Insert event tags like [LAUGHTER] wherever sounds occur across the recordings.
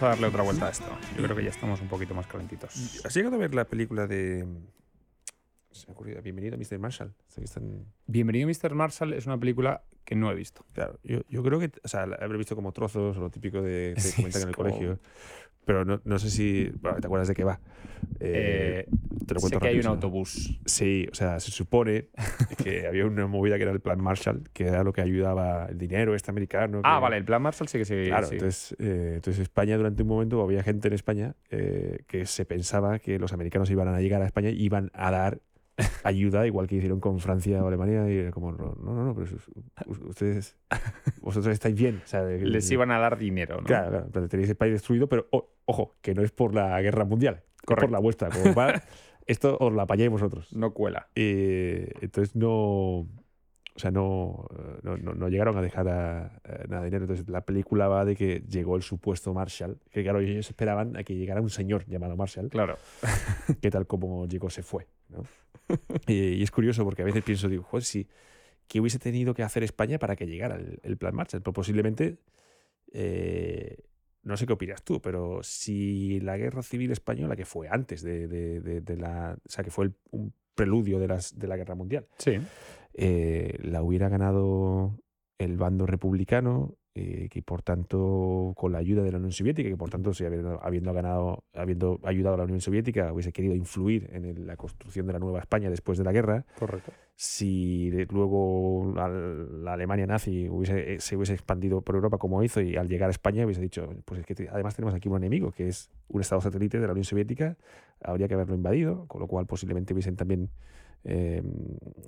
Vamos a darle otra vuelta a esto. Yo creo que ya estamos un poquito más calentitos. ¿Has llegado a ver la película de. Se me ha ocurrido, Bienvenido a Mr. Marshall. Están- Bienvenido Mr. Marshall es una película que no he visto. Claro, yo, yo creo que. O sea, la habré visto como trozos o lo típico de que [LAUGHS] Sí, comentan en el como- colegio. Pero no, no sé si. bueno, ¿Te acuerdas de qué va? Eh, Eh, te lo sé cuento que hay un rápido, autobús. Sí, o sea, se supone que [LAUGHS] había una movida que era el plan Marshall, que era lo que ayudaba el dinero este americano. Ah, que- vale, el plan Marshall sí que sí. Claro, sí. entonces, eh, entonces España durante un momento, había gente en España eh, que se pensaba que los americanos iban a llegar a España y iban a dar ayuda, igual que hicieron con Francia o Alemania, y como, no, no, no, pero ustedes, [LAUGHS] vosotros estáis bien. O sea, Les iban a dar dinero, ¿no? Claro, claro, pero tenéis el país destruido, pero o- ojo, que no es por la guerra mundial, es por Correcto. la vuestra. Como va, [LAUGHS] esto os la apañáis vosotros. No cuela. Eh, entonces no. O sea, no, no, no- no llegaron a dejar a, a nada de dinero. Entonces la película va de que llegó el supuesto Marshall, que claro, ellos esperaban a que llegara un señor llamado Marshall, Claro. que tal como llegó se fue. ¿no? [LAUGHS] y, y es curioso porque a veces pienso, digo, joder, si, ¿qué hubiese tenido que hacer España para que llegara el, el plan Marshall? Pues posiblemente, eh, no sé qué opinas tú, pero si la guerra civil española, que fue antes de, de- de- de la. O sea, que fue el- un preludio de, las, de la guerra mundial, Sí. eh, la hubiera ganado el bando republicano, eh, que por tanto, con la ayuda de la Unión Soviética, que por tanto, si habiendo, habiendo ganado, habiendo ayudado a la Unión Soviética, hubiese querido influir en el- la construcción de la nueva España después de la guerra, Correcto. si luego al- la Alemania nazi hubiese, eh, se hubiese expandido por Europa como hizo y al llegar a España hubiese dicho, pues es que además tenemos aquí un enemigo, que es un estado satélite de la Unión Soviética, habría que haberlo invadido, con lo cual posiblemente hubiesen también eh,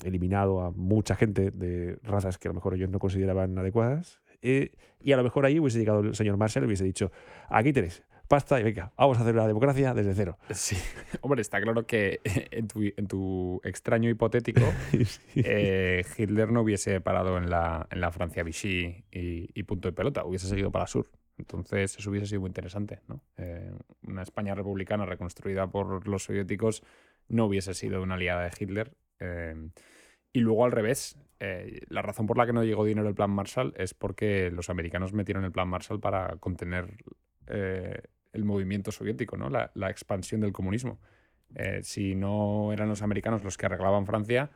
eliminado a mucha gente de razas que a lo mejor ellos no consideraban adecuadas. Eh, y a lo mejor ahí hubiese llegado el señor Marshall y hubiese dicho, aquí tenéis, pasta y venga, vamos a hacer la democracia desde cero. Sí. [LAUGHS] Hombre, está claro que [LAUGHS] en tu, en tu extraño hipotético, [LAUGHS] eh, Hitler no hubiese parado en la, en la Francia Vichy y, y punto de pelota, hubiese seguido para el sur. Entonces, eso hubiese sido muy interesante. ¿no? Eh, una España republicana reconstruida por los soviéticos no hubiese sido una aliada de Hitler. eh, y luego al revés, eh, la razón por la que no llegó dinero el plan Marshall es porque los americanos metieron el plan Marshall para contener eh, el movimiento soviético, ¿no? la, la expansión del comunismo. Eh, si no eran los americanos los que arreglaban Francia,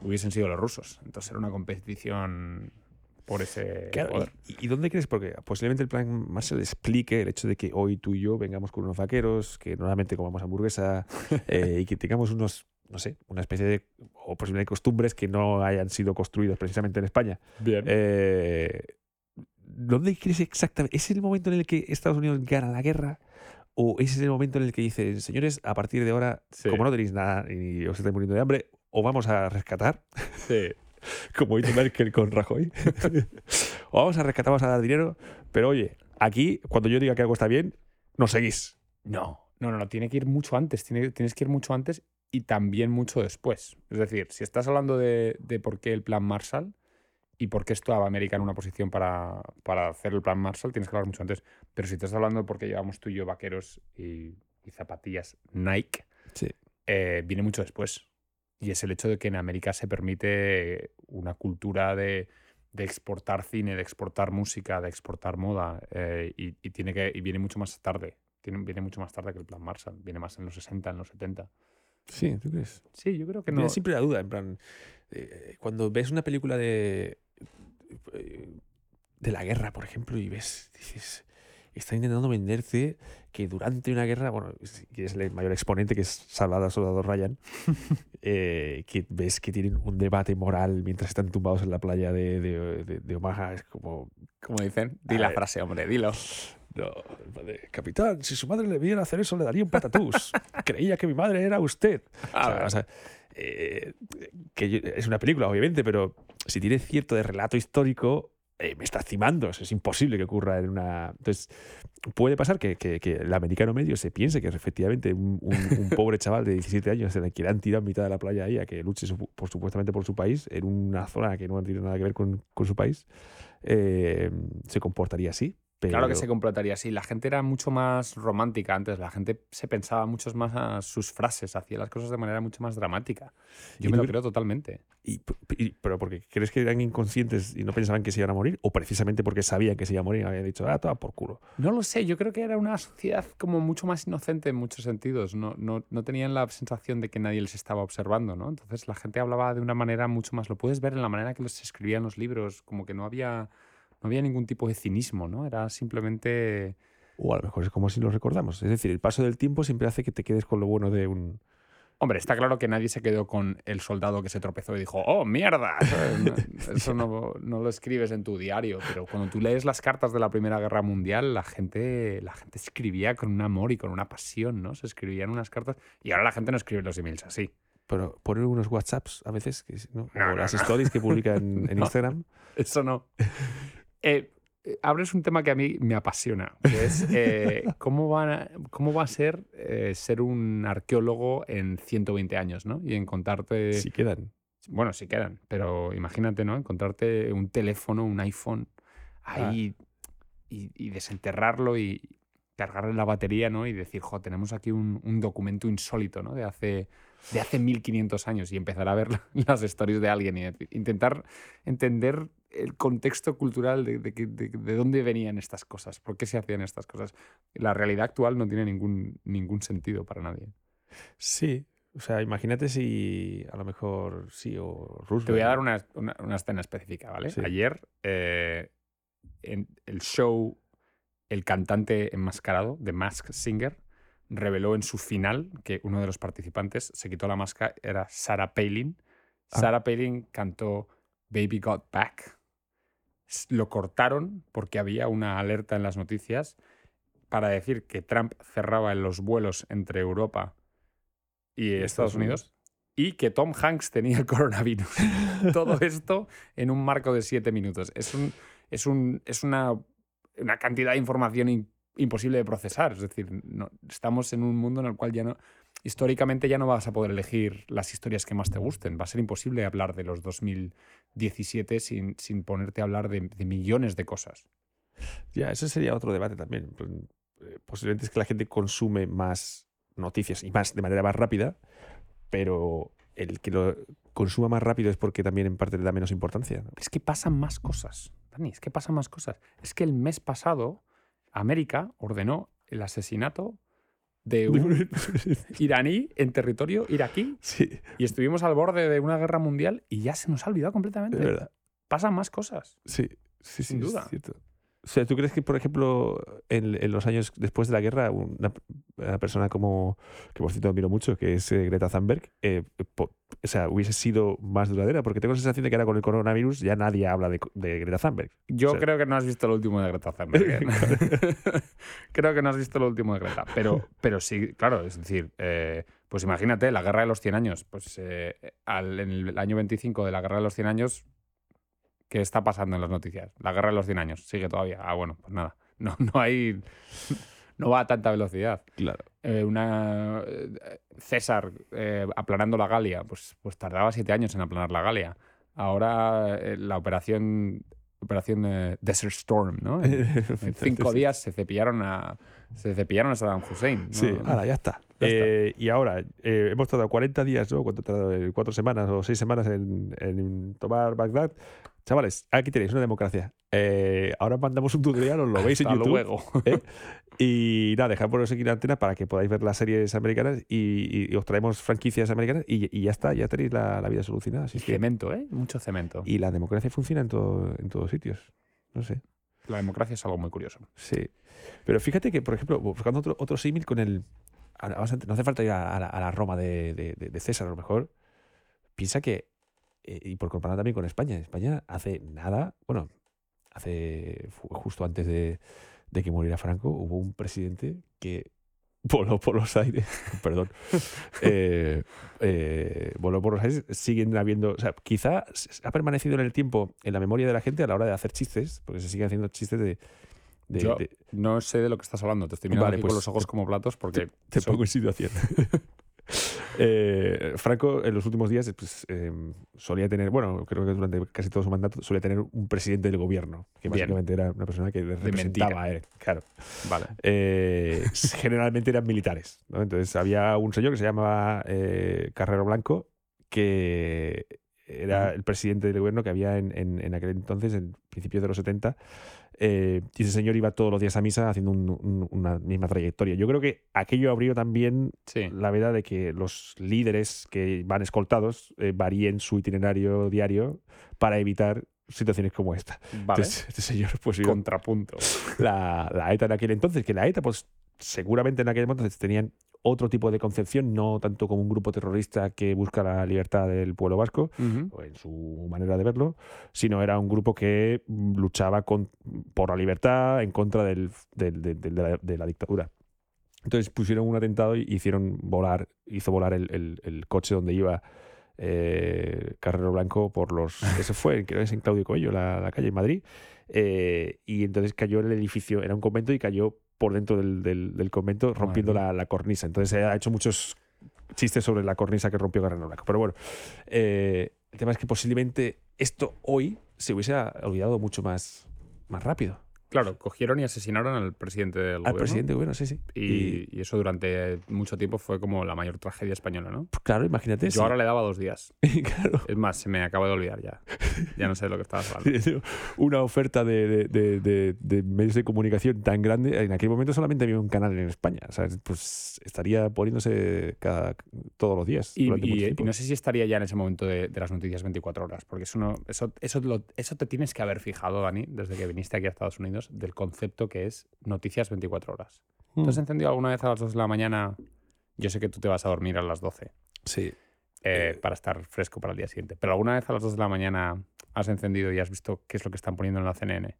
hubiesen sido los rusos. Entonces era una competición por ese Claro, poder. ¿y, dónde crees? Porque posiblemente el plan Marshall explique el hecho de que hoy tú y yo vengamos con unos vaqueros, que normalmente comamos hamburguesa [LAUGHS] eh, y que tengamos unos, no sé, una especie de, o posiblemente costumbres que no hayan sido construidas precisamente en España. Bien. Eh, ¿Dónde crees exactamente? ¿Es el momento en el que Estados Unidos gana la guerra? ¿O es el momento en el que dicen, señores, a partir de ahora, Sí. como no tenéis nada y os estáis muriendo de hambre, o vamos a rescatar, Sí. [LAUGHS] como hizo Merkel con Rajoy, [LAUGHS] o vamos a rescatar, vamos a dar dinero, pero oye, aquí, cuando yo diga que algo está bien, nos seguís. No, no, no, no, tiene que ir mucho antes, tiene- tienes que ir mucho antes y también mucho después. Es decir, si estás hablando de, de por qué el plan Marshall y por qué estaba América en una posición para, para hacer el plan Marshall, tienes que hablar mucho antes. Pero si estás hablando de por qué llevamos tú y yo vaqueros y, y zapatillas Nike, Sí. eh, viene mucho después. Y es el hecho de que en América se permite una cultura de, de exportar cine, de exportar música, de exportar moda, eh, y, y tiene que, y viene mucho más tarde. Tiene, viene mucho más tarde que el plan Marshall. Viene más en los 60, en los 70. Sí, ¿tú crees? Sí, yo creo que no. siempre la duda, en plan, eh, cuando ves una película de eh, de la guerra, por ejemplo, y ves, dices, está intentando venderte que durante una guerra, bueno, que es el mayor exponente que es Salvador Soldado Ryan, [LAUGHS] eh, que ves que tienen un debate moral mientras están tumbados en la playa de, de, de- de Omaha, es como, Como dicen, di la ver. frase, hombre, dilo. [LAUGHS] no, de, capitán, si su madre le viera hacer eso, le daría un patatús. [LAUGHS] Creía que mi madre era usted. O sea, o sea, eh, que es una película, obviamente, pero si tiene cierto de relato histórico, eh, me está cimando. Es imposible que ocurra en una. Entonces, puede pasar que, que- que el americano medio se piense que efectivamente un, un- un pobre chaval de 17 años se le que le han tirado en mitad de la playa ahí a que luche su- por, supuestamente por su país, en una zona que no tiene nada que ver con, con su país, eh, se comportaría así. Claro que se completaría así. La gente era mucho más romántica antes. La gente se pensaba mucho más a sus frases, hacía las cosas de manera mucho más dramática. Yo me lo creo totalmente. Y, ¿Pero porque crees que eran inconscientes y no pensaban que se iban a morir? ¿O precisamente porque sabían que se iban a morir y habían dicho, ah, toda por culo? No lo sé. Yo creo que era una sociedad como mucho más inocente en muchos sentidos. No, no, no tenían la sensación de que nadie les estaba observando, ¿no? Entonces la gente hablaba de una manera mucho más. Lo puedes ver en la manera que los escribían los libros, como que no había no había ningún tipo de cinismo, ¿no? Era simplemente... O a lo mejor es como si lo recordamos. Es decir, el paso del tiempo siempre hace que te quedes con lo bueno de un... Hombre, está claro que nadie se quedó con el soldado que se tropezó y dijo, ¡oh, mierda! [LAUGHS] Eso no, no, lo escribes en tu diario, pero cuando tú lees las cartas de la Primera Guerra Mundial, la gente, la gente escribía con un amor y con una pasión, ¿no? Se escribían unas cartas y ahora la gente no escribe los emails así. Pero poner unos WhatsApps a veces, ¿no? o las stories que publican [LAUGHS] en Instagram. Eso no. [LAUGHS] Eh, eh, abres un tema que a mí me apasiona, que es eh, [LAUGHS] ¿cómo, va, cómo va a ser ser un arqueólogo en 120 años, ¿no? Y encontrarte... Si quedan. Bueno, si quedan, pero imagínate, ¿no? Encontrarte un teléfono, un iPhone ahí y, desenterrarlo y cargarle la batería, ¿no? Y decir, jo, tenemos aquí un, un documento insólito, ¿no? De hace de hace 1500 años y empezar a ver [LAUGHS] las stories de alguien y intentar entender el contexto cultural de, de, dónde venían estas cosas, por qué se hacían estas cosas. La realidad actual no tiene ningún, ningún sentido para nadie. Sí, o sea, imagínate si a lo mejor sí o Roosevelt. Te voy a dar una, una, escena específica, ¿vale? Ayer eh, en el show El cantante enmascarado de Mask Singer reveló en su final que uno de los participantes se quitó la máscara, era Sarah Palin. Ah. Sarah Palin cantó Baby Got Back. Lo cortaron porque había una alerta en las noticias para decir que Trump cerraba los vuelos entre Europa y Estados Unidos y que Tom Hanks tenía el [LAUGHS] coronavirus. Todo [LAUGHS] esto en un marco de siete minutos. Es, un, es, un, es una, una cantidad de información imposible de procesar. Es decir, no, estamos en un mundo en el cual ya no, históricamente ya no vas a poder elegir las historias que más te gusten. Va a ser imposible hablar de los 2017 sin, sin ponerte a hablar de, millones de cosas. Ya, ese sería otro debate también. Eh, posiblemente es que la gente consume más noticias y más de manera más rápida, pero el que lo consuma más rápido es porque también en parte le da menos importancia. Es que pasan más cosas, Dani, es que pasan más cosas. Es que el mes pasado América ordenó el asesinato de [LAUGHS] un [LAUGHS] iraní en territorio iraquí. Sí. Y estuvimos al borde de una guerra mundial y ya se nos ha olvidado completamente. verdad. Pasan más cosas. Sí, sí, sin duda. O sea, ¿tú crees que, por ejemplo, en, los años después de la guerra, una, persona como, que por cierto admiro mucho, que es eh, Greta Thunberg, eh, o sea, hubiese sido más duradera? Porque tengo la sensación de que ahora con el coronavirus ya nadie habla de, Greta Thunberg. Yo creo que no has visto lo último de Greta Thunberg. ¿eh? [LAUGHS] [LAUGHS] creo que no has visto lo último de Greta. Pero, pero sí, claro, es decir, pues imagínate, la guerra de los 100 años. Pues al, en el año 25 de la guerra de los 100 años ¿Qué está pasando en las noticias? La guerra de los 100 años. Sigue todavía. Ah, bueno, pues nada. [LAUGHS] No, no hay. [LAUGHS] No va a tanta velocidad. Claro. Eh, una. Eh, César eh, aplanando la Galia. Pues, pues tardaba siete años en aplanar la Galia. Ahora la operación. Operación Desert Storm, ¿no? En, [LAUGHS] cinco días se cepillaron a. Se cepillaron a Saddam Hussein. Sí, ahora ya está. y ahora, hemos tardado 40 días, ¿no? ¿Cuánto tardado? Cuatro semanas o seis semanas en, en tomar Bagdad. Chavales, aquí tenéis una democracia. Eh, ahora mandamos un tutorial, os lo [LAUGHS] veis en YouTube. luego. ¿eh? Y nada, dejad por aquí la antena para que podáis ver las series americanas y, os traemos franquicias americanas y, ya está, ya tenéis la, vida solucionada. cemento, ¿eh? Mucho cemento. Y la democracia funciona en, todo, en todos sitios. No sé. La democracia es algo muy curioso. Sí. Pero fíjate que, por ejemplo, buscando otro, otro símil con el. No hace falta ir a, la, Roma de, de César, a lo mejor. Piensa que eh, y por comparar también con España. España hace nada, bueno, hace justo antes de, que muriera Franco, hubo un presidente que [LAUGHS] voló por los aires, [LAUGHS] perdón, eh, eh, voló por los aires, siguen habiendo, o sea, quizá ha permanecido en el tiempo, en la memoria de la gente a la hora de hacer chistes, porque se siguen haciendo chistes de... Yo no sé de lo que estás hablando, te estoy mirando con pues los ojos como platos porque... Te, pongo en situación. [LAUGHS] [LAUGHS] Eh, Franco en los últimos días pues, eh, solía tener, bueno, creo que durante casi todo su mandato solía tener un presidente del gobierno, que Bien. básicamente era una persona que le representaba a él. Claro. Vale. Eh, [LAUGHS] generalmente eran militares. ¿no? Entonces había un señor que se llamaba Carrero Blanco, que era el presidente del gobierno que había en, en- en aquel entonces, en principios de los 70. Eh, y ese señor iba todos los días a misa haciendo un- un- una misma trayectoria. Yo creo que aquello abrió también Sí. la verdad de que los líderes que van escoltados eh, varíen su itinerario diario para evitar situaciones como esta. Vale. Entonces, este señor pues Contrapunto. la, la ETA en aquel entonces, que la ETA, pues seguramente en aquel entonces tenían otro tipo de concepción, no tanto como un grupo terrorista que busca la libertad del pueblo vasco, o en su manera de verlo, sino era un grupo que luchaba con- por la libertad en contra del- del- del- del- de, la, de la dictadura. Entonces pusieron un atentado y hicieron volar, hizo volar el, el- el coche donde iba eh, Carrero Blanco por los. [LAUGHS] Eso fue, creo que es en Claudio Coello, la, la calle en Madrid. Eh, y entonces cayó en el edificio, era un convento y cayó por dentro del, del- del convento rompiendo la, la cornisa. Entonces se ha hecho muchos chistes sobre la cornisa que rompió Carrero Blanco. Pero bueno, eh, el tema es que posiblemente esto hoy se hubiese olvidado mucho más, más rápido. Claro, cogieron y asesinaron al presidente del Al gobierno. presidente, bueno, sí, sí. Y, y eso durante mucho tiempo fue como la mayor tragedia española, ¿no? pues, claro, imagínate. Yo sí. ahora le daba dos días. [LAUGHS] claro. Es más, se me acaba de olvidar ya. Ya no sé de lo que estabas hablando. [LAUGHS] una oferta de, de- de- medios de comunicación tan grande. En aquel momento solamente había un canal en España. O sea, pues estaría poniéndose cada, todos los días. Y, no sé si estaría ya en ese momento de, de las noticias 24 horas, porque eso, no, eso, eso, lo- eso te tienes que haber fijado, Dani, desde que viniste aquí a Estados Unidos, del concepto que es noticias 24 horas. ¿Tú Mm. has encendido alguna vez a las 2 de la mañana? Yo sé que tú te vas a dormir a las 12 Sí. Eh, Eh, para estar fresco para el día siguiente, pero ¿alguna vez a las 2 de la mañana has encendido y has visto qué es lo que están poniendo en la CNN?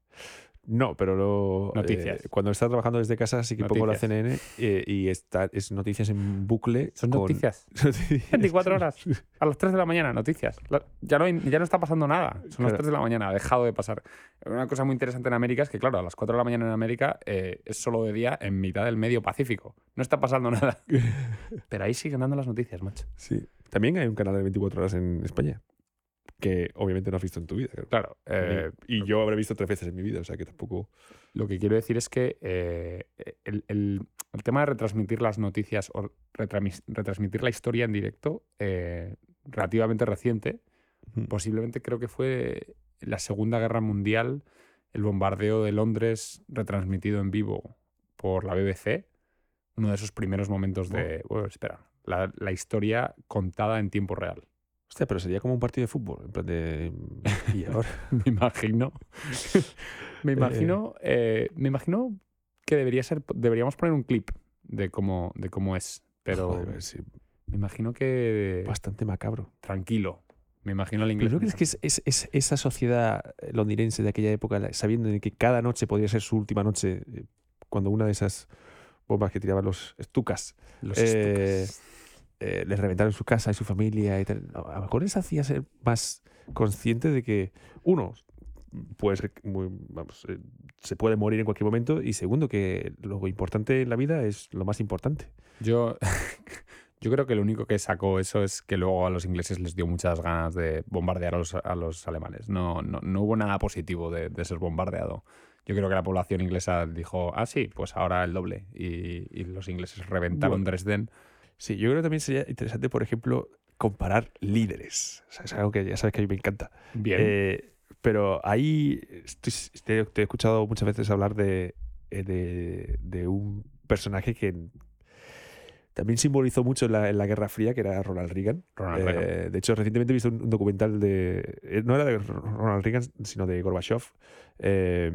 No, pero lo, Noticias. eh, cuando estaba trabajando desde casa sí que pongo la Noticias. CNN eh, y está, es noticias en bucle. Son con- noticias. [LAUGHS] Noticias. 24 horas. [LAUGHS] A las 3 de la mañana, noticias. La- ya, no, hay- ya no está pasando nada. Son las Claro. 3 de la mañana, ha dejado de pasar. Una cosa muy interesante en América es que, claro, a las 4 de la mañana en América eh, es solo de día en mitad del medio Pacífico. No está pasando [LAUGHS] nada. Pero ahí siguen dando las noticias, macho. Sí. También hay un canal de 24 horas en España que obviamente no has visto en tu vida. creo. Claro. eh, y yo habré visto tres veces en mi vida, o sea que tampoco. lo que quiero decir es que eh, el, el- el tema de retransmitir las noticias o retransmitir la historia en directo, eh, relativamente reciente, posiblemente creo que fue la Segunda Guerra Mundial, el bombardeo de Londres retransmitido en vivo por la BBC, uno de esos primeros momentos de, bueno, espera, la, la historia contada en tiempo real. Hostia, pero sería como un partido de fútbol. En plan de. Y ahora. [LAUGHS] Me imagino. [LAUGHS] me imagino. eh, me imagino que debería ser. Deberíamos poner un clip de cómo, de cómo es. Pero Joder, sí, me imagino que. bastante macabro. tranquilo. Me imagino al inglés. ¿Pero no crees que es, es- es- esa sociedad londinense de aquella época, sabiendo de que cada noche podría ser su última noche, eh, cuando una de esas bombas que tiraban los estucas Los eh, estucas. Eh, les reventaron su casa y su familia y tal. A lo mejor les hacía ser más consciente de que, uno, pues muy- vamos, eh, se puede morir en cualquier momento y segundo, que lo importante en la vida es lo más importante. Yo, [LAUGHS] yo creo que lo único que sacó eso es que luego a los ingleses les dio muchas ganas de bombardear a los, a los alemanes. No, no, no hubo nada positivo de, de ser bombardeado. Yo creo que la población inglesa dijo, ah, sí, pues ahora el doble. Y, y los ingleses reventaron Bueno. Dresden. Sí, yo creo que también sería interesante, por ejemplo, comparar líderes. O sea, es algo que ya sabes que a mí me encanta. Bien. Eh, pero ahí estoy- te, te he escuchado muchas veces hablar de, eh, de, de un personaje que también simbolizó mucho en la, en la Guerra Fría, que era Ronald Reagan. Ronald Eh, Reagan. de hecho, recientemente he visto un, un documental de. eh, No era de Ronald Reagan, sino de Gorbachev. eh,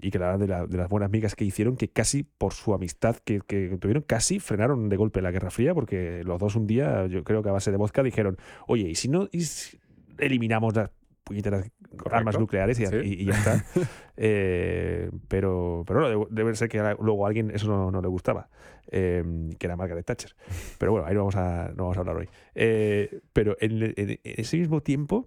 y que era de, la- de las buenas migas que hicieron, que casi por su amistad que, que tuvieron, casi frenaron de golpe la Guerra Fría, porque los dos un día, yo creo que a base de vodka, dijeron: Oye, ¿y si no y si eliminamos las puñeteras armas Correcto. nucleares y, Sí. y- y ya está? [LAUGHS] Eh, pero pero no, debe, ser que luego a alguien eso no, no le gustaba, eh, que era Margaret Thatcher. Pero bueno, ahí no vamos a, no vamos a hablar hoy. Eh, pero en, en- en ese mismo tiempo,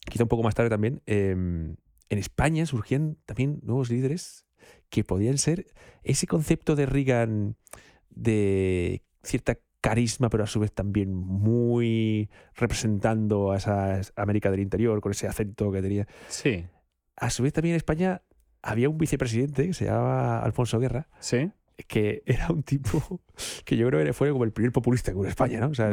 quizá un poco más tarde también, eh, en España surgían también nuevos líderes que podían ser ese concepto de Reagan de cierta carisma, pero a su vez también muy representando a esa América del Interior, con ese acento que tenía. Sí. A su vez también en España había un vicepresidente que se llamaba Alfonso Guerra. Sí que era un tipo [LAUGHS] que yo creo que fue como el primer populista que hubo en España, ¿no? O sea,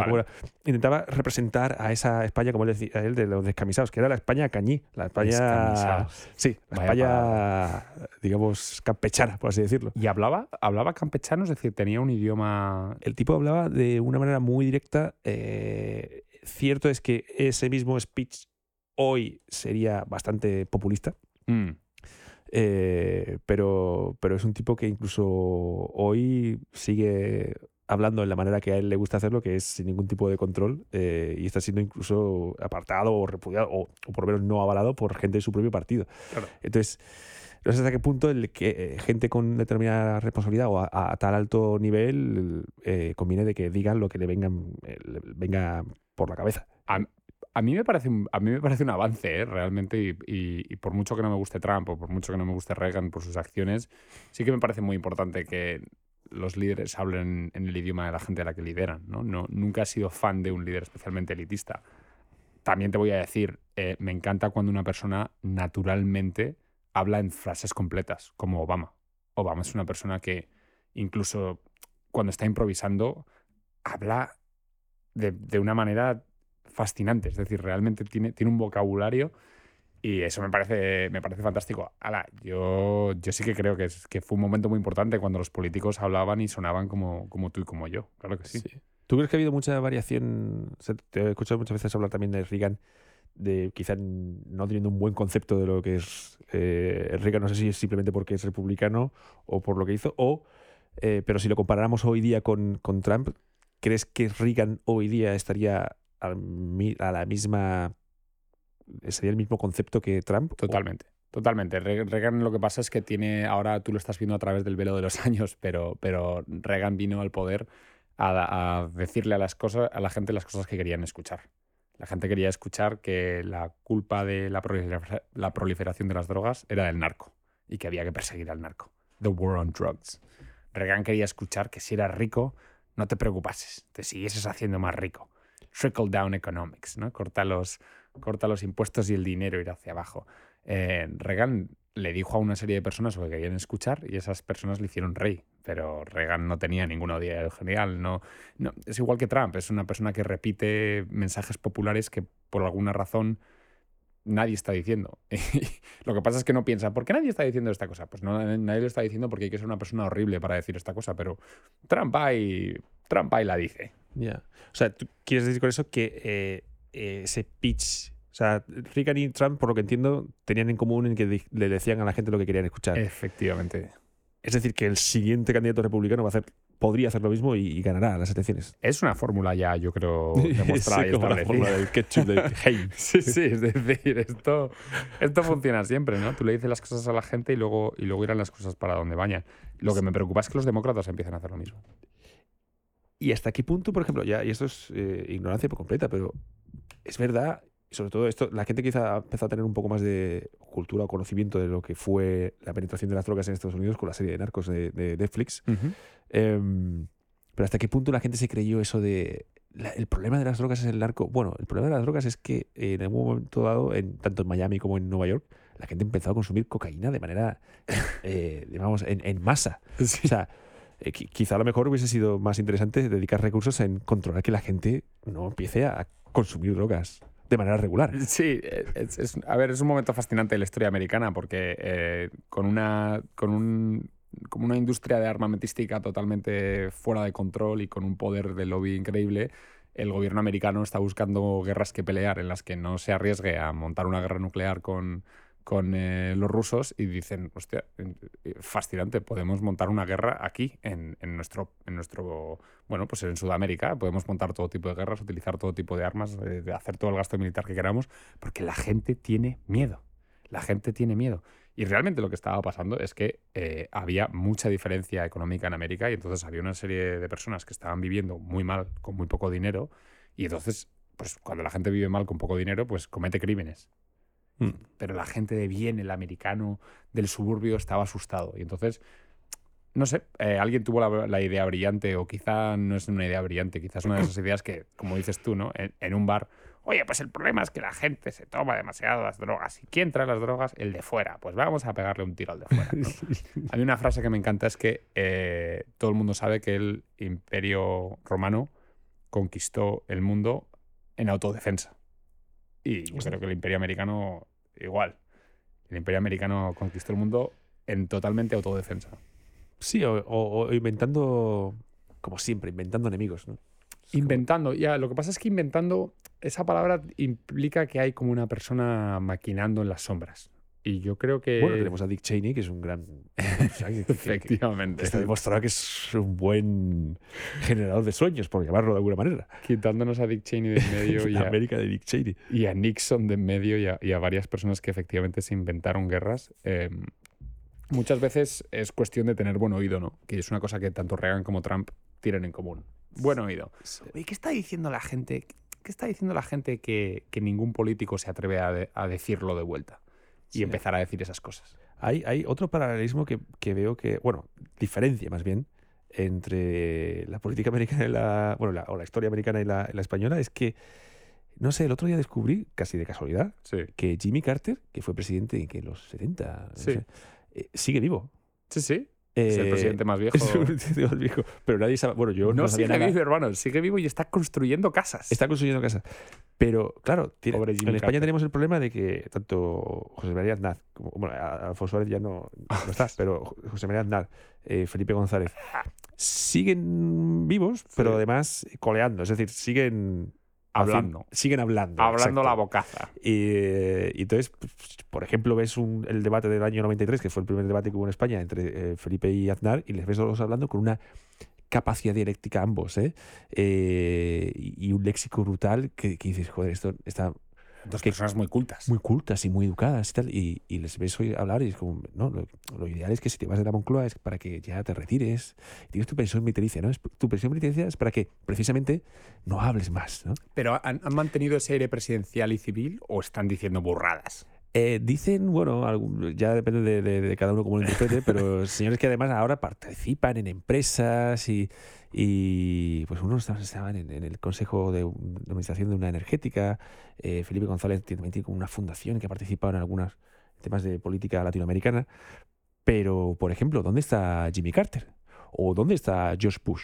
intentaba representar a esa España, como él decía él, de los descamisados, que era la España cañí, la España. Sí, la España, digamos, campechana, por así decirlo. ¿Y hablaba, hablaba campechano? Es decir, tenía un idioma. El tipo hablaba de una manera muy directa. Eh, cierto es que ese mismo speech hoy sería bastante populista. Mm. Eh, pero, pero es un tipo que incluso hoy sigue hablando en la manera que a él le gusta hacerlo, que es sin ningún tipo de control, eh, y está siendo incluso apartado o repudiado, o, por lo menos no avalado por gente de su propio partido. Entonces, no sé hasta qué punto el que eh, gente con determinada responsabilidad o a, tal alto nivel conviene de que digan lo que le vengan, venga por la cabeza a mí me parece un, a mí me parece un avance, ¿eh? realmente, y, por mucho que no me guste Trump o por mucho que no me guste Reagan por sus acciones, sí que me parece muy importante que los líderes hablen en el idioma de la gente a la que lideran. ¿no? no nunca he sido fan de un líder especialmente elitista. También te voy a decir, eh, me encanta cuando una persona naturalmente habla en frases completas, como Obama. Obama es una persona que incluso cuando está improvisando habla de, de una manera fascinante. Es decir, realmente tiene, tiene un vocabulario y eso me parece, me parece fantástico. yo, yo sí que creo que, es, que fue un momento muy importante cuando los políticos hablaban y sonaban como, como tú y como yo. Claro que sí. ¿Tú crees que ha habido mucha variación? te he escuchado muchas veces hablar también de Reagan, de quizá no teniendo un buen concepto de lo que es eh, Reagan. No sé si es simplemente porque es republicano o por lo que hizo, o, eh, pero si lo comparáramos hoy día con, con Trump, ¿crees que Reagan hoy día estaría a la misma. ¿Sería el mismo concepto que Trump? Totalmente. Totalmente. Reagan lo que pasa es que tiene, ahora tú lo estás viendo a través del velo de los [LAUGHS] años, pero, pero Reagan vino al poder a, decirle a, las cosas, a la gente las cosas que querían escuchar. La gente quería escuchar que la culpa de la, la proliferación de las drogas era del narco y que había que perseguir al narco. The war on drugs. Reagan quería escuchar que si eras rico, no te preocupases, te siguieses haciendo más rico trickle down economics, ¿no? Corta los, corta los impuestos y el dinero ir hacia abajo. Eh, Reagan le dijo a una serie de personas lo que querían escuchar y esas personas le hicieron rey. Pero Reagan no tenía ninguna idea genial. No, no, es igual que Trump, es una persona que repite mensajes populares que por alguna razón nadie está diciendo. [LAUGHS] lo que pasa es que no piensa, ¿por qué nadie está diciendo esta cosa? Pues no, nadie lo está diciendo porque hay que ser una persona horrible para decir esta cosa, pero Trump y, Trump y la dice. Ya. O sea, ¿tú quieres decir con eso que eh, eh, ese pitch. O sea, Reagan y Trump, por lo que entiendo, tenían en común en que le decían a la gente lo que querían escuchar. Efectivamente. Es decir, que el siguiente candidato republicano va a hacer, podría hacer lo mismo y, ganará las elecciones. Es una fórmula ya, yo creo, [LAUGHS] demostrada y La fórmula del ketchup de [LAUGHS] sí, sí, es decir, esto, esto funciona siempre, ¿no? Tú le dices las cosas a la gente y luego, y luego irán las cosas para donde vayan. Lo que me preocupa es que los demócratas empiecen a hacer lo mismo. ¿Y hasta qué punto, por ejemplo, ya, y esto es eh, ignorancia por completa, pero es verdad, sobre todo esto, la gente quizá ha empezado a tener un poco más de cultura o conocimiento de lo que fue la penetración de las drogas en Estados Unidos con la serie de narcos de, Netflix. Em, pero hasta qué punto la gente se creyó eso de el problema de las drogas es el narco. Bueno, el problema de las drogas es que en algún momento dado, en, tanto en Miami como en Nueva York, la gente empezó a consumir cocaína de manera, eh, digamos, en, en masa. [LAUGHS] O sea, eh, quizá a lo mejor hubiese sido más interesante dedicar recursos en controlar que la gente no empiece a consumir drogas de manera regular. Sí, es, a ver, es un momento fascinante de la historia americana porque eh, con una con un como una industria de armamentística totalmente fuera de control y con un poder de lobby increíble, el gobierno americano está buscando guerras que pelear en las que no se arriesgue a montar una guerra nuclear con, con eh, los rusos y dicen, hostia, eh, fascinante, podemos montar una guerra aquí, en, nuestro, en nuestro, bueno, pues en Sudamérica, podemos montar todo tipo de guerras, utilizar todo tipo de armas, eh, hacer todo el gasto militar que queramos, porque la gente tiene miedo, la gente tiene miedo. Y realmente lo que estaba pasando es que había mucha diferencia económica en América y entonces había una serie de personas que estaban viviendo muy mal, con muy poco dinero, y entonces, pues cuando la gente vive mal con poco dinero, pues comete crímenes. Mm. Pero la gente de bien, el americano del suburbio, estaba asustado. Y entonces no sé, eh, alguien tuvo la, la idea brillante o quizá no es una idea brillante, quizás una de esas ideas que, como dices tú, ¿no? En, en un bar, oye, pues el problema es que la gente se toma demasiado las drogas. ¿Y quién trae las drogas? El de fuera. Pues vamos a pegarle un tiro al de fuera. ¿no? [LAUGHS] A mí una frase que me encanta es que eh, todo el mundo sabe que el imperio romano conquistó el mundo en autodefensa. Y yo creo que el imperio americano igual. El imperio americano conquistó el mundo en totalmente autodefensa. Sí, o, o- o inventando, como siempre, inventando enemigos, ¿no? Es como- Inventando, ya, lo que pasa es que inventando, esa palabra implica que hay como una persona maquinando en las sombras. Y yo creo que... Bueno, tenemos a Dick Cheney, que es un gran... [LAUGHS] personaje que- que- que- Efectivamente. que está demostrado que es un buen generador de sueños, por llamarlo de alguna manera. Quitándonos a Dick Cheney de en medio [LAUGHS] y a, América de Dick Cheney. y a Nixon de en medio y a, y a varias personas que efectivamente se inventaron guerras. eh, muchas veces es cuestión de tener buen oído, ¿no? Que es una cosa que tanto Reagan como Trump tienen en común. Buen oído. Oye, ¿qué está diciendo la gente? ¿Qué está diciendo la gente que, que ningún político se atreve a, de- a decirlo de vuelta? Y Sí. empezar a decir esas cosas. Hay, hay otro paralelismo que, que veo que, bueno, diferencia más bien entre la política [LAUGHS] americana y la, bueno, la- o la historia americana y la, española, es que, no sé, el otro día descubrí, casi de casualidad, Sí. que Jimmy Carter, que fue presidente en que los 70, no Sí. sé, eh, sigue vivo. Sí, sí. Es el Eh, presidente más viejo. [LAUGHS] Es el presidente más viejo. Pero nadie sabe. Bueno, yo no, no sabía sigue nada. vivo, hermano. Sigue vivo y está construyendo casas. Está construyendo casa. Pero, claro, tiene- en España Carter. tenemos el problema de que tanto José María Aznar, como, bueno, Alfonso Suárez ya no, no está, [LAUGHS] pero José María Aznar, eh, Felipe González, siguen vivos, pero además coleando. Es decir, siguen Hablando. siguen hablando. Hablando la bocaza. Y, eh, y entonces, pues, por ejemplo, ves un- el debate del año 93, que fue el primer debate que hubo en España entre eh, Felipe y Aznar, y les ves a los dos hablando con una capacidad dialéctica ambos, ¿eh? Eh, y, y un léxico brutal que, que dices, joder, esto está Dos que- personas muy cultas. muy cultas y muy educadas y tal, y, y les ves hoy hablar y es como, no, lo, lo ideal es que si te vas de la Moncloa es para que ya te retires, tienes tu pensión vitalicia, ¿no? Es- tu pensión vitalicia es para que precisamente no hables más, ¿no? ¿Pero han, han mantenido ese aire presidencial y civil o están diciendo burradas? Eh, dicen, bueno, ya depende de, de- de cada uno cómo lo interprete, [LAUGHS] pero señores que además ahora participan en empresas y, y, pues unos estaban- en, en el consejo de, administración de una energética, eh, Felipe González también tiene como una fundación que ha participado en algunos temas de política latinoamericana, pero, por ejemplo, ¿dónde está Jimmy Carter? ¿O dónde está George Bush,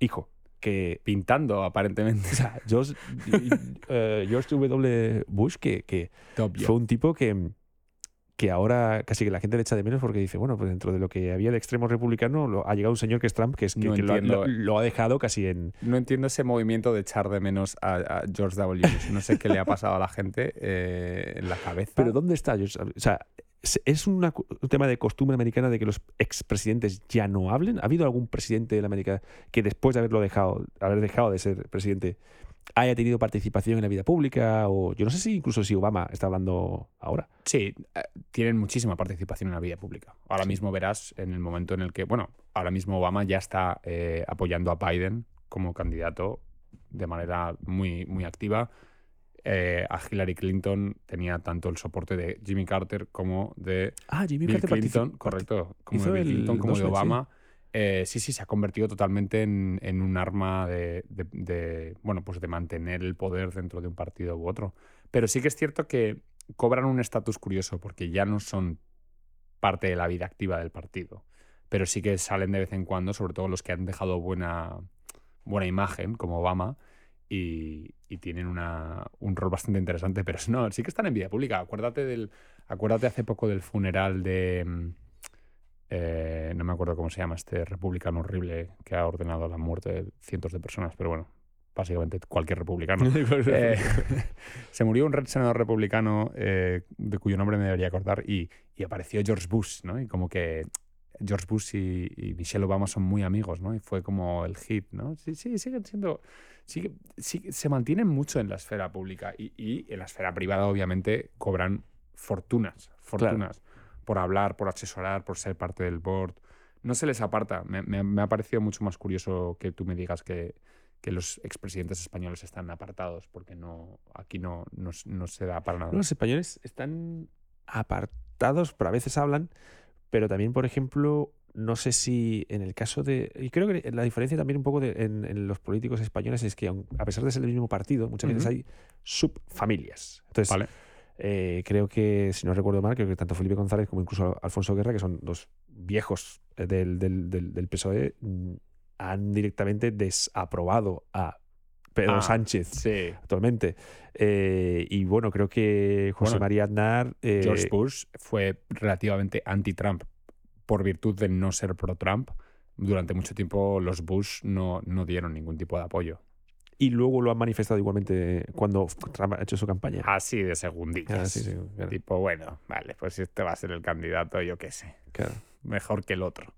hijo? Que Pintando, aparentemente. o sea, George, eh, George W. Bush, que, que fue un tipo que, que ahora casi que la gente le echa de menos porque dice, bueno, pues dentro de lo que había de extremo republicano lo- ha llegado un señor que es Trump, que, es, que, No que lo- lo ha dejado casi en... No entiendo ese movimiento de echar de menos a, a George W. Bush. No sé qué le ha pasado a la gente eh, en la cabeza. Pero ¿dónde está? George? O sea, ¿es- ¿es una un tema de costumbre americana de que los expresidentes ya no hablen? ¿Ha habido algún presidente de la América que después de haberlo dejado, haber dejado de ser presidente, haya tenido participación en la vida pública? O yo no sé si incluso si Obama está hablando ahora. Sí, eh, tienen muchísima participación en la vida pública. Ahora mismo verás en el momento en el que, bueno, ahora mismo Obama ya está eh, apoyando a Biden como candidato de manera muy, muy activa. Eh, a Hillary Clinton tenía tanto el soporte de Jimmy Carter como de Ah, Jimmy Bill Carter Clinton, correcto, como de Bill Clinton, como de sí. Obama. Eh, sí, sí, se ha convertido totalmente en, en un arma de, de- de, bueno, pues de mantener el poder dentro de un partido u otro. Pero sí que es cierto que cobran un estatus curioso porque ya no son parte de la vida activa del partido. Pero sí que salen de vez en cuando, sobre todo los que han dejado buena, buena imagen, como Obama, y, y tienen una, un rol bastante interesante. Pero [LAUGHS] no, sí que están en vida pública. Acuérdate del, acuérdate hace poco del funeral de. mm, eh, no me acuerdo cómo se llama este republicano horrible que ha ordenado la muerte de cientos de personas, pero bueno, básicamente cualquier republicano. [LAUGHS] Eh, [LAUGHS] se murió un senador republicano eh, de cuyo nombre me debería acordar y, y apareció George Bush, ¿no? Y como que George Bush y, y Michelle Obama son muy amigos, ¿no? Y fue como el hit, ¿no? Sí, sí, siguen siendo... sigue- sigue- se mantienen mucho en la esfera pública y, y en la esfera privada obviamente cobran fortunas, fortunas por hablar, por asesorar, por ser parte del board. No se les aparta. Me, me- me ha parecido mucho más curioso que tú me digas que, que los expresidentes españoles están apartados, porque no aquí no, no, no se da para nada. Los españoles están apartados, pero a veces hablan, pero también, por ejemplo, no sé si en el caso de. Y creo que la diferencia también un poco de, en, en los políticos españoles es que, a pesar de ser el mismo partido, muchas veces hay subfamilias. Entonces, Vale. eh, creo que, si no recuerdo mal, creo que tanto Felipe González como incluso Alfonso Guerra, que son dos viejos eh, del, del, del, del PSOE, mm, han directamente desaprobado a Pedro Ah, Sánchez Sí. actualmente. Eh, y bueno, creo que José Bueno, María Aznar. eh, George Bush fue relativamente anti-Trump por virtud de no ser pro-Trump. Durante mucho tiempo los Bush no, no dieron ningún tipo de apoyo. y luego lo han manifestado igualmente cuando Trump ha hecho su campaña. Así de segundillas. Ah, sí, sí, claro, Tipo, bueno, vale, pues este va a ser el candidato, yo qué sé. claro. mejor que el otro.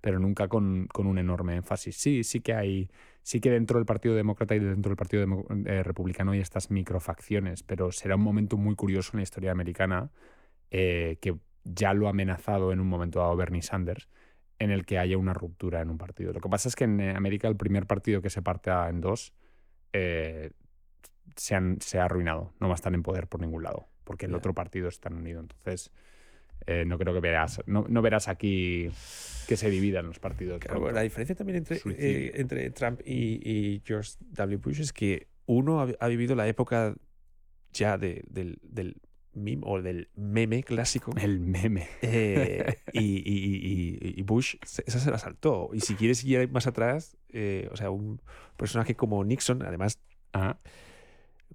Pero nunca con, con un enorme énfasis. Sí, sí que hay. Sí que dentro del Partido Demócrata y dentro del Partido Demo- eh, Republicano hay estas microfacciones, pero será un momento muy curioso en la historia americana eh, que ya lo ha amenazado en un momento dado Bernie Sanders, en el que haya una ruptura en un partido. Lo que pasa es que en eh, América el primer partido que se parte en dos eh, se, han- se ha arruinado, no va a estar en poder por ningún lado, porque el otro partido está unido. Entonces, eh, no creo que verás, no, no verás aquí que se dividan los partidos. Claro, la diferencia también entre, eh, entre Trump y, y George W. Bush es que uno ha, ha vivido la época ya de- del, del meme o del meme clásico. El meme. eh, y, y- y- y Bush, esa se la saltó. Y si quieres ir más atrás, eh, o sea, un personaje como Nixon, además, Ajá.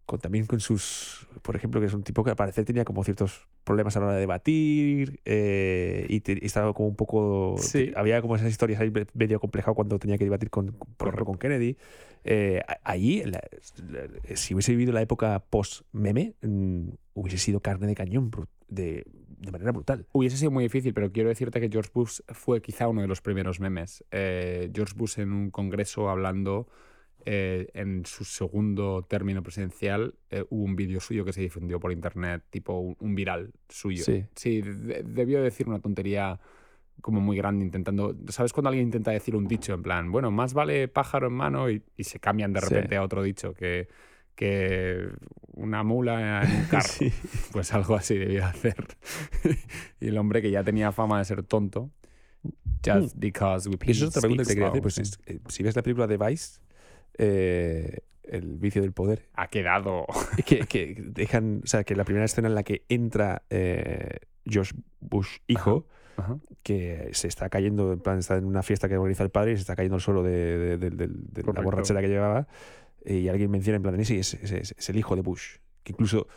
con, también con sus, por ejemplo, que es un tipo que al parecer tenía como ciertos problemas a la hora de debatir eh, y, te- estaba como un poco... Sí. Había como esas historias ahí me- medio complejas cuando tenía que debatir con, por ejemplo, con Kennedy. Eh, a- ahí, la- la- si hubiese vivido la época post-meme, mm, hubiese sido carne de cañón de, de manera brutal. Hubiese sido muy difícil, pero quiero decirte que George Bush fue quizá uno de los primeros memes. Eh, George Bush en un congreso hablando eh, en su segundo término presidencial, eh, hubo un vídeo suyo que se difundió por internet, tipo un, un viral suyo. Sí. de- debió decir una tontería como muy grande intentando... ¿Sabes cuando alguien intenta decir un dicho en plan, bueno, más vale pájaro en mano y, y se cambian de Sí. repente a otro dicho que, que una mula en un [LAUGHS] carro? Sí. Pues algo así debía hacer. [LAUGHS] y el hombre que ya tenía fama de ser tonto, just because we eso es otra pregunta que te quería hacer. Pues, es- eh, si ves la película de Vice, eh, El vicio del poder, ha quedado... [LAUGHS] que, que dejan, o sea, que la primera escena en la que entra eh, George Bush, hijo, Ajá. que se está cayendo, en plan, está en una fiesta que organiza el padre y se está cayendo al suelo de, de- de- de- la borrachera que llevaba. Y alguien menciona en plan, ese es, es- es- es el hijo de Bush. Que incluso,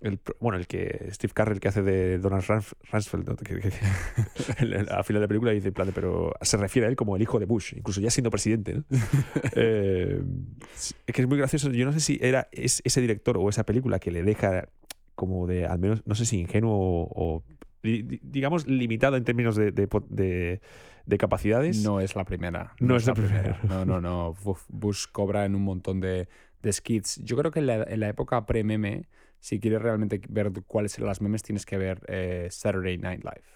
el, bueno, el que Steve Carell, que hace de Donald Rams- Rumsfeld, ¿no? que, que- [LAUGHS] al final de la película dice, en plan, de, pero se refiere a él como el hijo de Bush, incluso ya siendo presidente. ¿no? [LAUGHS] Eh, es que es muy gracioso. Yo no sé si era es, ese director o esa película que le deja como de, al menos, no sé si ingenuo o, o, di- di- digamos, limitado en términos de, de, de- de capacidades. No es la primera. No es la primera. No, no, no. Bush cobra en un montón de, de skits. Yo creo que en la, en la época pre-meme, si quieres realmente ver cuáles eran las memes, tienes que ver eh, Saturday Night Live.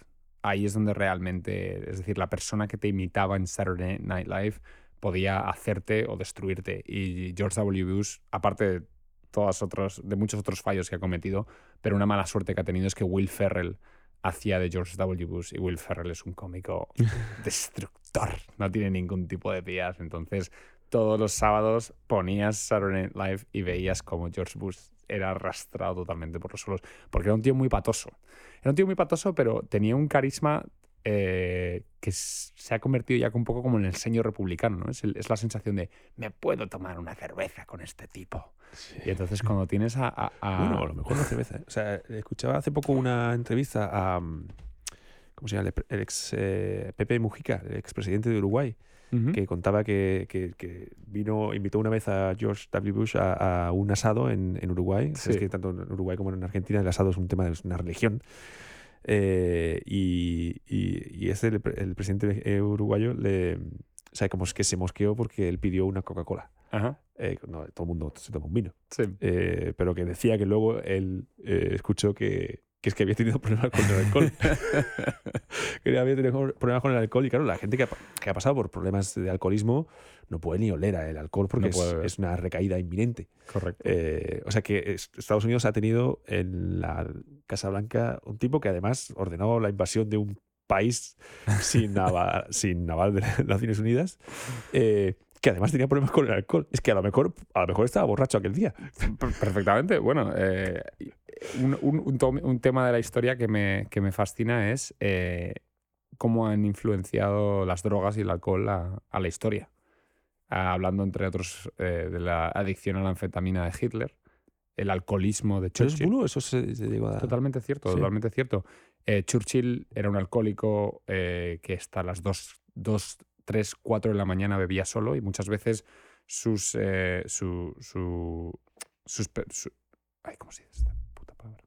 Ahí es donde realmente, es decir, la persona que te imitaba en Saturday Night Live podía hacerte o destruirte. Y George W. Bush, aparte de todas otros, de muchos otros fallos que ha cometido, pero una mala suerte que ha tenido es que Will Ferrell hacía de George W. Bush y Will Ferrell es un cómico [LAUGHS] destructor, no tiene ningún tipo de pías. Entonces, todos los sábados ponías Saturday Night Live y veías como George Bush era arrastrado totalmente por los suelos, porque era un tío muy patoso. Era un tío muy patoso, pero tenía un carisma eh, que se ha convertido ya un poco como en el señor republicano, ¿no? Es, el- es la sensación de, me puedo tomar una cerveza con este tipo. Y entonces [LAUGHS] cuando tienes a... a- a- Bueno, a lo mejor no cerveza. ¿eh? O sea, escuchaba hace poco una entrevista a. mm, ¿Cómo se llama? El, ex eh, Pepe Mujica, el expresidente de Uruguay, Ujú. que contaba que, que- que vino, invitó una vez a George W. Bush a, a un asado en, en Uruguay. Sí. Es que tanto en Uruguay como en Argentina el asado es un tema, es una religión. Eh, y, y, y este, el, el presidente eh, uruguayo, le, o sea, como es que se mosqueó porque él pidió una Coca-Cola. Eh, no, todo el mundo se toma un vino. sí. Eh, pero que decía que luego él eh, escuchó que, que es que había tenido problemas con el alcohol. [LAUGHS] que había tenido problemas con el alcohol. Y claro, la gente que ha, que ha pasado por problemas de alcoholismo no puede ni oler el alcohol porque No es, una recaída inminente. Correcto. Eh, o sea que es- Estados Unidos ha tenido en la Casa Blanca un tipo que además ordenó la invasión de un país sin [LAUGHS] naval, sin naval de las Naciones Unidas, eh, que además tenía problemas con el alcohol. Es que a lo mejor, a lo mejor estaba borracho aquel día. Perfectamente. Bueno, eh, un, un, un, tema de la historia que me, que me fascina es eh, cómo han influenciado las drogas y el alcohol a, a la historia. Ah, hablando, entre otros, eh, de la adicción a la anfetamina de Hitler, el alcoholismo de Churchill. ¿Eso es Eso se, se digo, Totalmente cierto, sí. totalmente cierto. Churchill era un alcohólico que hasta las dos, dos 3, 4 de la mañana bebía solo y muchas veces sus. Eh, su, su, sus su, ay, ¿cómo se dice esta puta palabra?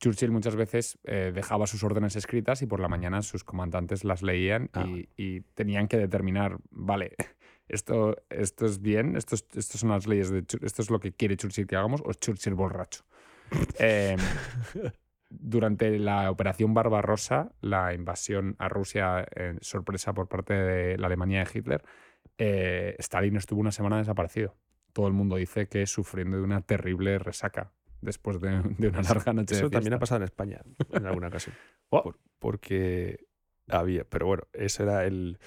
Churchill muchas veces eh, dejaba sus órdenes escritas y por la mañana sus comandantes las leían ah. y, y, tenían que determinar, vale, [LAUGHS] esto, esto es bien, esto, es, esto son las leyes de esto es lo que quiere Churchill que hagamos o es Churchill borracho. [LAUGHS] eh, durante la Operación Barbarossa, la invasión a Rusia en sorpresa por parte de la Alemania de Hitler, eh, Stalin estuvo una semana desaparecido. Todo el mundo dice que sufriendo de una terrible resaca después de, [LAUGHS] de una larga noche. Eso de también ha pasado en España en alguna ocasión. [LAUGHS] oh. por, porque había, pero bueno, ese era el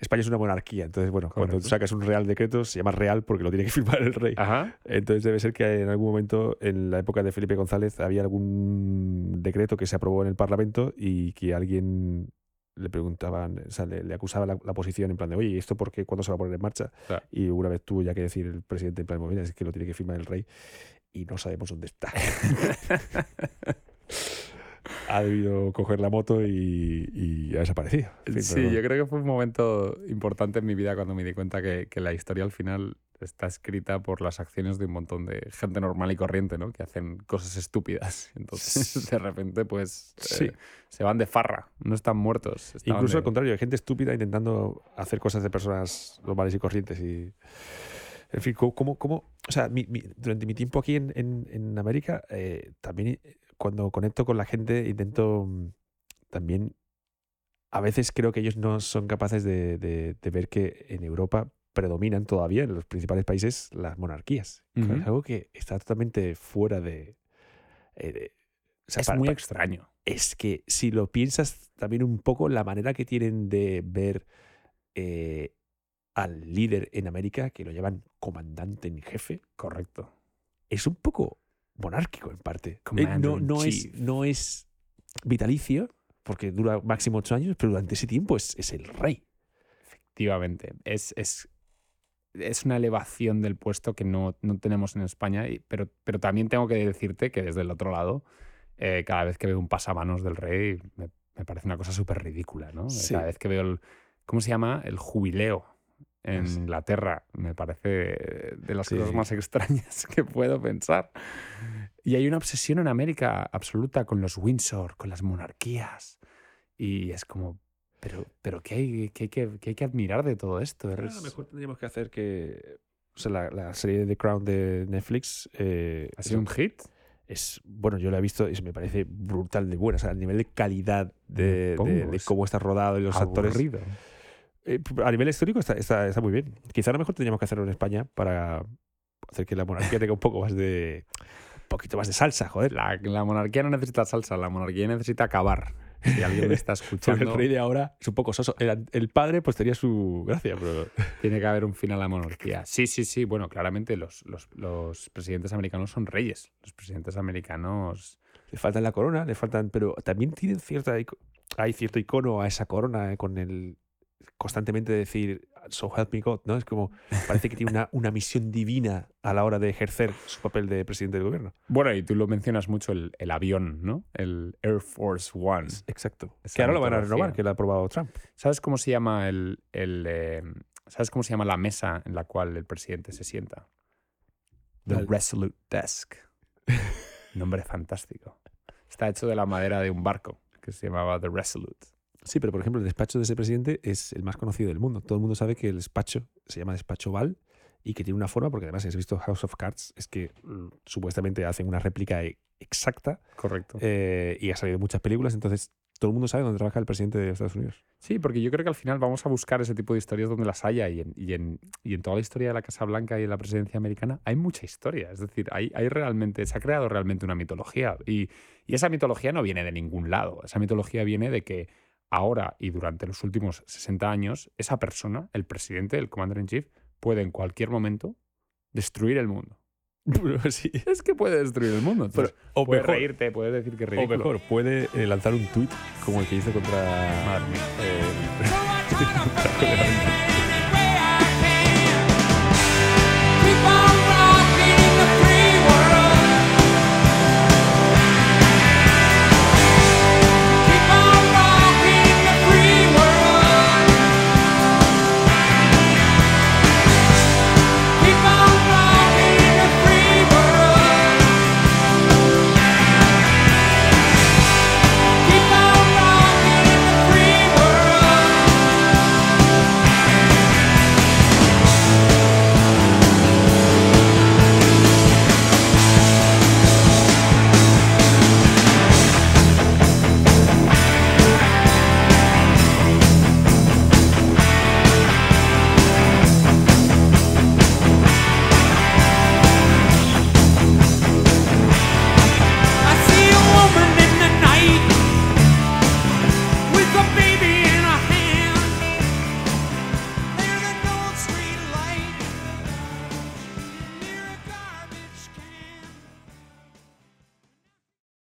España es una monarquía, entonces, bueno, Correcto. cuando sacas un real decreto se llama real porque lo tiene que [LAUGHS] firmar el rey. Ajá. Entonces debe ser que en algún momento, en la época de Felipe González, había algún decreto que se aprobó en el Parlamento y que alguien le preguntaban, o sea, le, le acusaba la, la, posición en plan de, oye, ¿y esto por qué? ¿Cuándo se va a poner en marcha? Claro. Y una vez tuvo ya que decir el presidente en plan, mira, es que lo tiene que firmar el rey y no sabemos dónde está. [LAUGHS] ha debido coger la moto y, y ha desaparecido. Fin, sí, pero... yo creo que fue un momento importante en mi vida cuando me di cuenta que, que, la historia al final está escrita por las acciones de un montón de gente normal y corriente, ¿no? Que hacen cosas estúpidas. [LAUGHS] Entonces, de repente, pues, sí. eh, se van de farra, no están muertos. Incluso de... al contrario, hay gente estúpida intentando hacer cosas de personas normales y corrientes y... En fin, ¿cómo, cómo, o sea, mi, mi, durante mi tiempo aquí en, en, en América, eh, también cuando conecto con la gente intento mm, también, a veces creo que ellos no son capaces de, de, de ver que en Europa predominan todavía en los principales países las monarquías. Uh -huh. Es algo que está totalmente fuera de... Eh, de o sea, es para, muy para, extraño. Es que si lo piensas también un poco, la manera que tienen de ver eh, al líder en América, que lo llaman comandante en jefe. Correcto. Es un poco monárquico en parte. Eh, no, no, es, no es vitalicio, porque dura máximo ocho años, pero durante ese tiempo es, es el rey. Efectivamente. Es, es, es, una elevación del puesto que no, no tenemos en España, pero, pero también tengo que decirte que desde el otro lado, eh, cada vez que veo un pasamanos del rey, me, me parece una cosa súper ridícula, ¿no? Sí. Cada vez que veo el. ¿Cómo se llama? El jubileo en Inglaterra. Me parece de las sí. cosas más [LAUGHS] extrañas que puedo pensar. Y hay una obsesión en América absoluta con los Windsor, con las monarquías. Y es como, pero, pero ¿qué, hay, qué, que, qué hay que admirar de todo esto? A lo mejor tendríamos que hacer que. O sea, la, la serie de The Crown de Netflix. Eh, ¿Ha sido un hit? es bueno, yo la he visto y me parece brutal de buena, o sea, el nivel de calidad de, de, de cómo está rodado y los Aburrido. actores. Eh, a nivel histórico está, está, está, muy bien. Quizá a lo mejor tendríamos que hacerlo en España para hacer que la monarquía tenga un poco más de. Un poquito más de salsa, joder. La, la monarquía no necesita salsa, la monarquía necesita acabar. Si alguien me está [LAUGHS] escuchando. el rey de ahora es un poco soso. El, el, padre, pues tenía su gracia, pero. Tiene que haber un fin a la monarquía. Sí, sí, sí. Bueno, claramente los, los, los presidentes americanos son reyes. Los presidentes americanos. Le faltan la corona, le faltan. Pero también tienen cierta. Hay cierto icono a esa corona eh, con el constantemente decir so help me God, ¿no? Es como parece que tiene una, [LAUGHS] una misión divina a la hora de ejercer su papel de presidente del gobierno. Bueno, y tú lo mencionas mucho, el, el avión, ¿no? El Air Force One. Exacto. Esa que ahora lo van a renovar, que lo ha aprobado Trump. ¿Sabes cómo se llama el, el eh, ¿Sabes cómo se llama la mesa en la cual el presidente se sienta? The Dale. Resolute Desk. [LAUGHS] Nombre fantástico. Está hecho de la madera de un barco que se llamaba The Resolute. Sí, pero por ejemplo, el despacho de ese presidente es el más conocido del mundo. Todo el mundo sabe que el despacho se llama despacho Val y que tiene una forma, porque además, si has visto House of Cards, es que mm, supuestamente hacen una réplica exacta. Correcto. Eh, y ha salido en muchas películas, entonces todo el mundo sabe dónde trabaja el presidente de Estados Unidos. Sí, porque yo creo que al final vamos a buscar ese tipo de historias donde las haya y en, y en, y en toda la historia de la Casa Blanca y de la presidencia americana hay mucha historia. Es decir, hay, hay realmente, se ha creado realmente una mitología y, y esa mitología no viene de ningún lado. Esa mitología viene de que ahora y durante los últimos 60 años, esa persona, el presidente, el commander in chief, puede en cualquier momento destruir el mundo. [LAUGHS] sí. Es que puede destruir el mundo. Pero- Entonces, o puedes mejor, reírte, puedes decir que es o mejor, puede eh, lanzar un tuit como el que hizo contra Madre mía. eh, [LAUGHS]